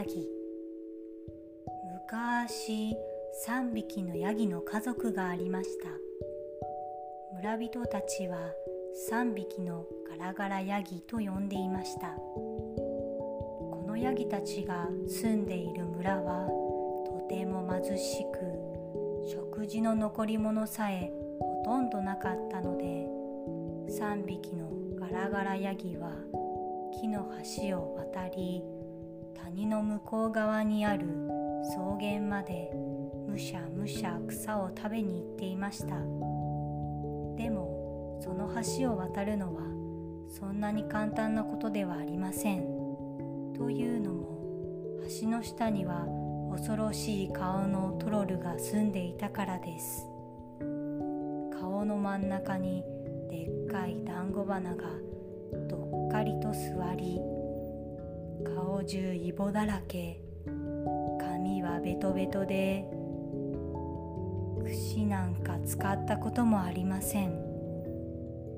ヤギ。昔3匹のヤギの家族がありました。村人たちは3匹のガラガラヤギと呼んでいました。このヤギたちが住んでいる村はとても貧しく食事の残り物さえほとんどなかったので3匹のガラガラヤギは木の橋を渡り谷の向こう側にある草原までむしゃむしゃ草を食べに行っていました。でもその橋を渡るのはそんなに簡単なことではありません。というのも橋の下には恐ろしい顔のトロルが住んでいたからです。顔の真ん中にでっかい団子花がどっかりと座り顔中イボだらけ。髪はベトベトで櫛なんか使ったこともありません。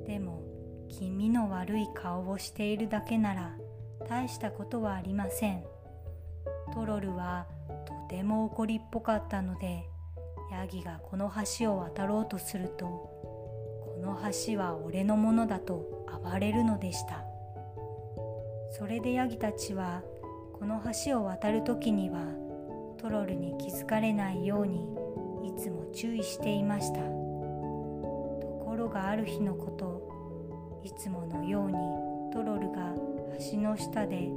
でも気味の悪い顔をしているだけなら大したことはありません。トロルはとても怒りっぽかったのでヤギがこの橋を渡ろうとするとこの橋は俺のものだと暴れるのでした。それでヤギたちはこの橋を渡る時にはトロルに気づかれないようにいつも注意していました。ところがある日のこといつものようにトロルが橋の下で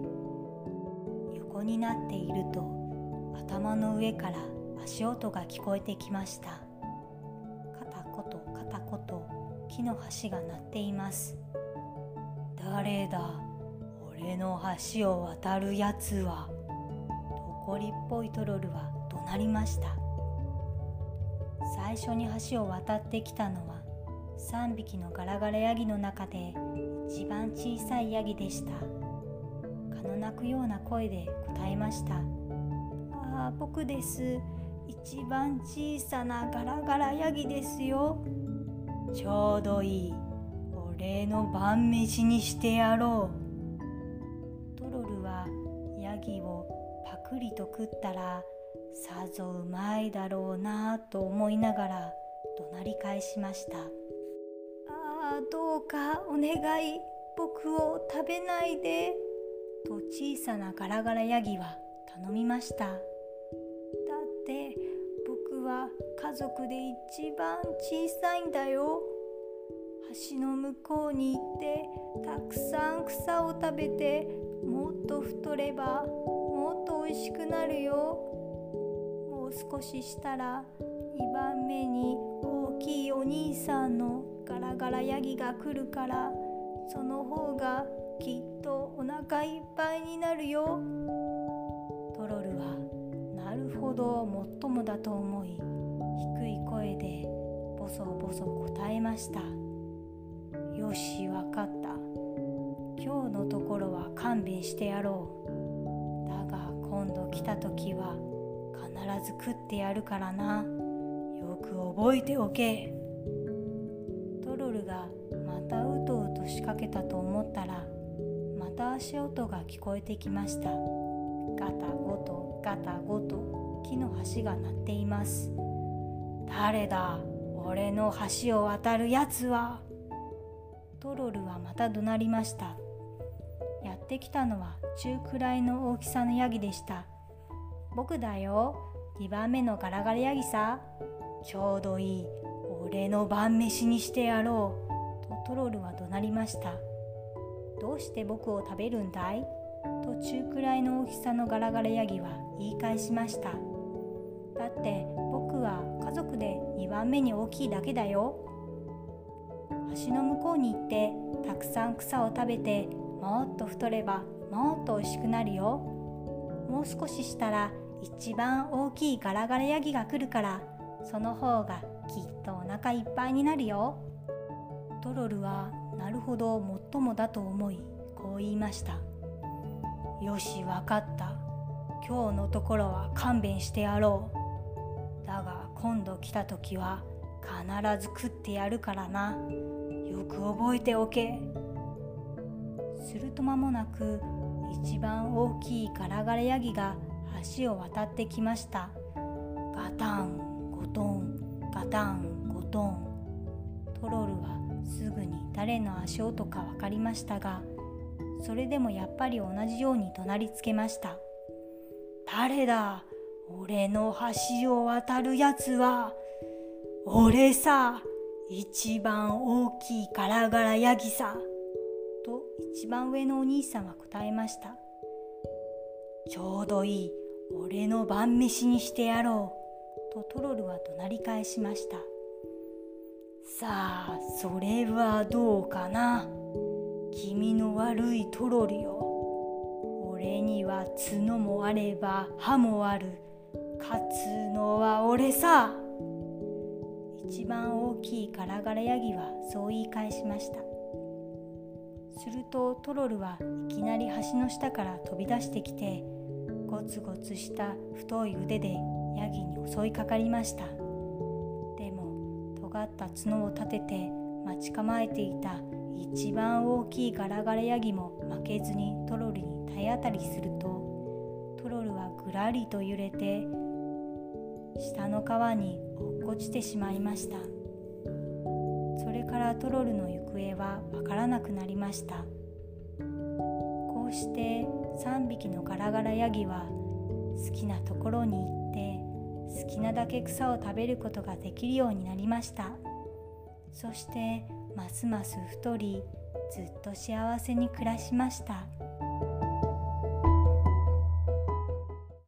横になっていると頭の上から足音が聞こえてきました。片言片言木の橋が鳴っています。誰だ？俺の橋を渡るやつはとこりっぽいトロルは怒鳴りました。最初に橋を渡ってきたのは3匹のガラガラヤギの中で一番小さいヤギでした。蚊の鳴くような声で答えましたああ僕です。一番小さなガラガラヤギですよ。ちょうどいい。俺の晩飯にしてやろう。ヤギをパクリと食ったらさぞうまいだろうなと思いながら怒鳴り返しました。ああどうかお願い僕を食べないで。と小さなガラガラヤギは頼みました。だって僕は家族で一番小さいんだよ橋の向こうに行ってたくさん草を食べてもっと太ればもっと美味しくなるよ。もう少ししたら2番目に大きいお兄さんのガラガラヤギが来るからその方がきっとお腹いっぱいになるよ。トロルはなるほどもっともだと思い低い声でボソボソ答えました。よしわかった。今日のところは勘弁してやろう。だが今度来た時は必ず食ってやるからな。よく覚えておけ。トロルがまたうとうと仕掛けたと思ったらまた足音が聞こえてきました。ガタゴトガタゴト木の橋が鳴っています。誰だ？俺の橋を渡るやつは。トロルはまた怒鳴りました。やってきたのは中くらいの大きさのヤギでした。僕だよ。2番目のガラガラヤギさ。ちょうどいい。俺の晩飯にしてやろう。とトロルは怒鳴りました。どうして僕を食べるんだい？と中くらいの大きさのガラガラヤギは言い返しました。だって僕は家族で2番目に大きいだけだよ。橋の向こうに行ってたくさん草を食べてもっと太ればもっと美味しくなるよ。もう少ししたら一番大きいガラガラヤギが来るからその方がきっとお腹いっぱいになるよ。トロルはなるほどもっともだと思いこう言いました。よしわかった。今日のところは勘弁してやろう。だが今度来た時は必ず食ってやるからな。く覚えておけ。すると間もなく一番大きいガラガラヤギが橋を渡ってきました。ガタンゴトンガタンゴトン。トロルはすぐに誰の足音か分かりましたがそれでもやっぱり同じように怒鳴りつけました。誰だ俺の橋を渡るやつは。俺さ。一番大きいガラガラヤギさと一番上のお兄さんは答えました。ちょうどいい俺の晩飯にしてやろうとトロルは怒鳴り返しました。さあそれはどうかな？気味の悪いトロルよ。俺には角もあれば歯もある。勝つのは俺さ。一番大きいガラガラヤギはそう言い返しました。するとトロルはいきなり橋の下から飛び出してきてゴツゴツした太い腕でヤギに襲いかかりました。でも尖った角を立てて待ち構えていた一番大きいガラガラヤギも負けずにトロルに体当たりするとトロルはぐらりと揺れて下の川に落っこちてしまいました。それからトロルの行方はわからなくなりました。こうして3匹のガラガラヤギは好きなところに行って好きなだけ草を食べることができるようになりました。そしてますます太りずっと幸せに暮らしました。